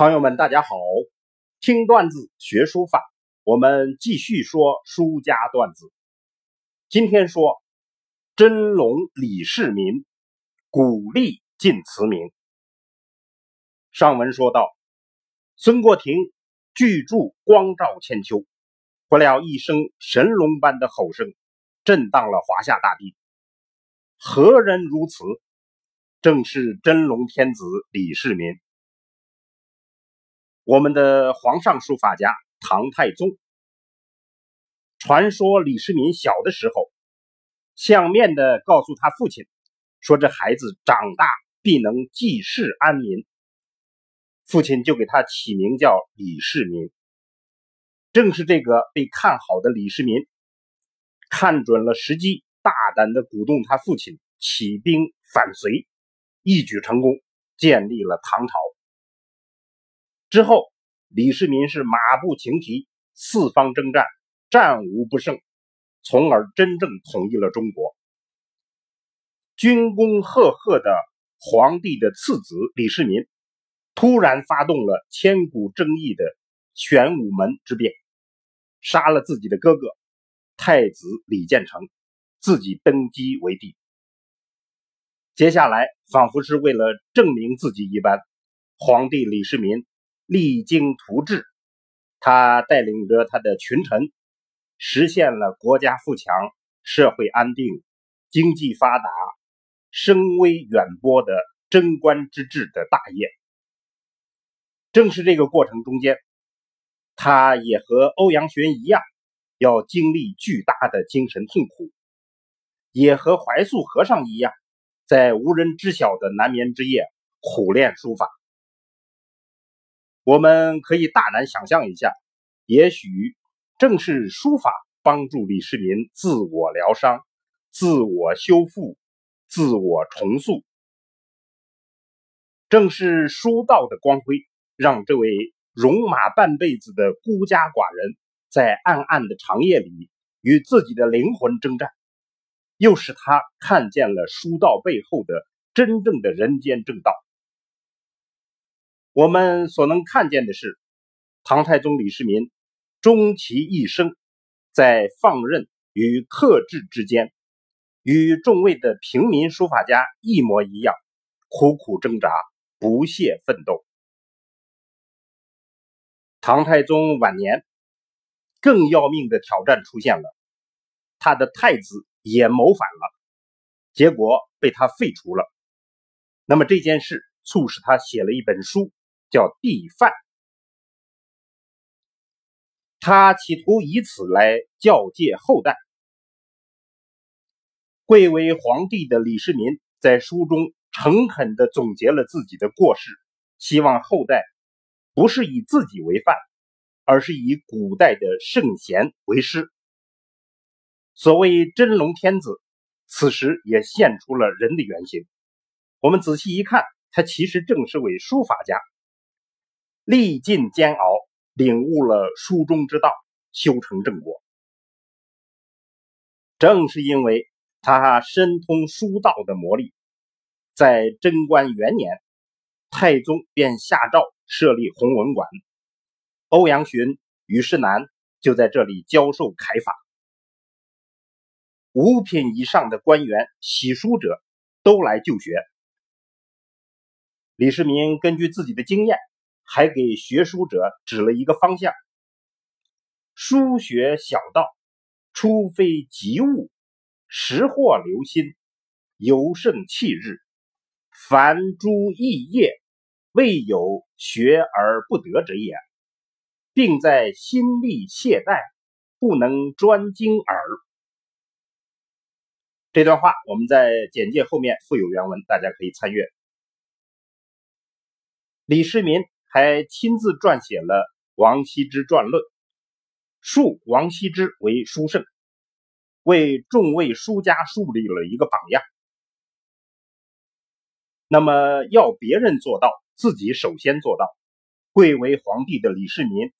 朋友们，大家好！听段子学书法，我们继续说书家段子。今天说真龙李世民，鼓励晋慈铭。上文说到，孙过庭巨著光照千秋，不料一声神龙般的吼声，震荡了华夏大地。何人如此？正是真龙天子李世民。我们的皇上书法家唐太宗，传说李世民小的时候，相面的告诉他父亲，说这孩子长大必能济世安民，父亲就给他起名叫李世民。正是这个被看好的李世民，看准了时机，大胆的鼓动他父亲起兵反隋，一举成功，建立了唐朝。之后，李世民是马不停蹄，四方征战，战无不胜，从而真正统一了中国。军功赫赫的皇帝的次子李世民，突然发动了千古争议的玄武门之变，杀了自己的哥哥太子李建成，自己登基为帝。接下来，仿佛是为了证明自己一般，皇帝李世民。励精图治，他带领着他的群臣，实现了国家富强、社会安定、经济发达、声威远播的贞观之治的大业。正是这个过程中间，他也和欧阳询一样，要经历巨大的精神痛苦，也和怀素和尚一样，在无人知晓的难眠之夜苦练书法。我们可以大胆想象一下，也许正是书法帮助李世民自我疗伤、自我修复、自我重塑。正是书道的光辉，让这位戎马半辈子的孤家寡人，在暗暗的长夜里与自己的灵魂征战，又使他看见了书道背后的真正的人间正道。我们所能看见的是，唐太宗李世民终其一生，在放任与克制之间，与众位的平民书法家一模一样，苦苦挣扎，不懈奋斗。唐太宗晚年，更要命的挑战出现了，他的太子也谋反了，结果被他废除了。那么这件事促使他写了一本书。叫帝范，他企图以此来教诫后代。贵为皇帝的李世民在书中诚恳地总结了自己的过失，希望后代不是以自己为范，而是以古代的圣贤为师。所谓真龙天子，此时也现出了人的原型。我们仔细一看，他其实正是位书法家。历尽煎熬，领悟了书中之道，修成正果。正是因为他深通书道的魔力，在贞观元年，太宗便下诏设立弘文馆，欧阳询、虞世南就在这里教授楷法。五品以上的官员、洗书者都来就学。李世民根据自己的经验。还给学书者指了一个方向：书学小道，初非急物，识货留心，尤胜弃日。凡诸异业，未有学而不得者也，并在心力懈怠，不能专精耳。这段话我们在简介后面附有原文，大家可以参阅。李世民。还亲自撰写了王羲之传论，树王羲之为书圣，为众位书家树立了一个榜样。那么要别人做到，自己首先做到。贵为皇帝的李世民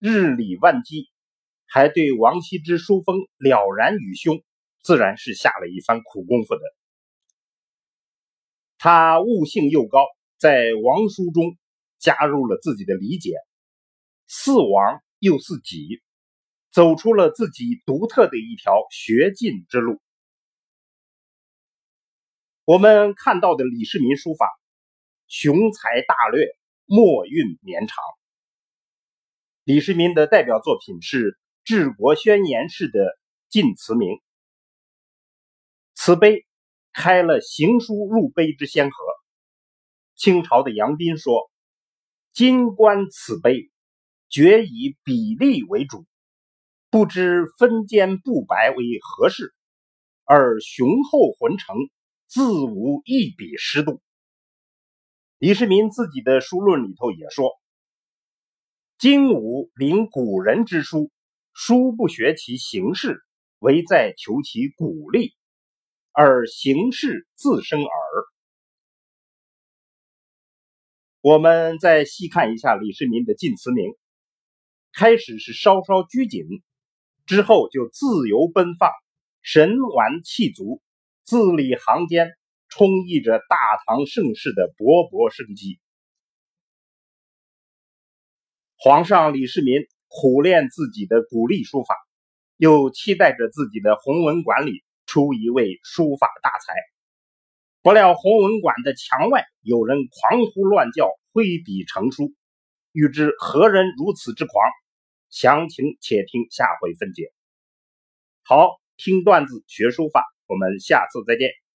日理万机，还对王羲之书风了然于胸，自然是下了一番苦功夫的。他悟性又高，在王书中。加入了自己的理解，似王又似己，走出了自己独特的一条学进之路。我们看到的李世民书法，雄才大略，墨韵绵长。李世民的代表作品是治国宣言式的晋祠铭，此碑开了行书入碑之先河。清朝的杨斌说：“今观此碑，绝以比例为主，不知分间不白为何事，而雄厚浑成，自无一笔失度。”李世民自己的书论里头也说。今吾临古人之书，书不学其形式，唯在求其古力，而形式自生耳。我们再细看一下李世民的晋祠铭，开始是稍稍拘谨，之后就自由奔放，神完气足，字里行间充溢着大唐盛世的勃勃生机。皇上李世民苦练自己的古隶书法，又期待着自己的弘文馆里出一位书法大才。不料弘文馆的墙外有人狂呼乱叫，挥笔成书，欲知何人如此之狂？详情且听下回分解。好，听段子学书法，我们下次再见。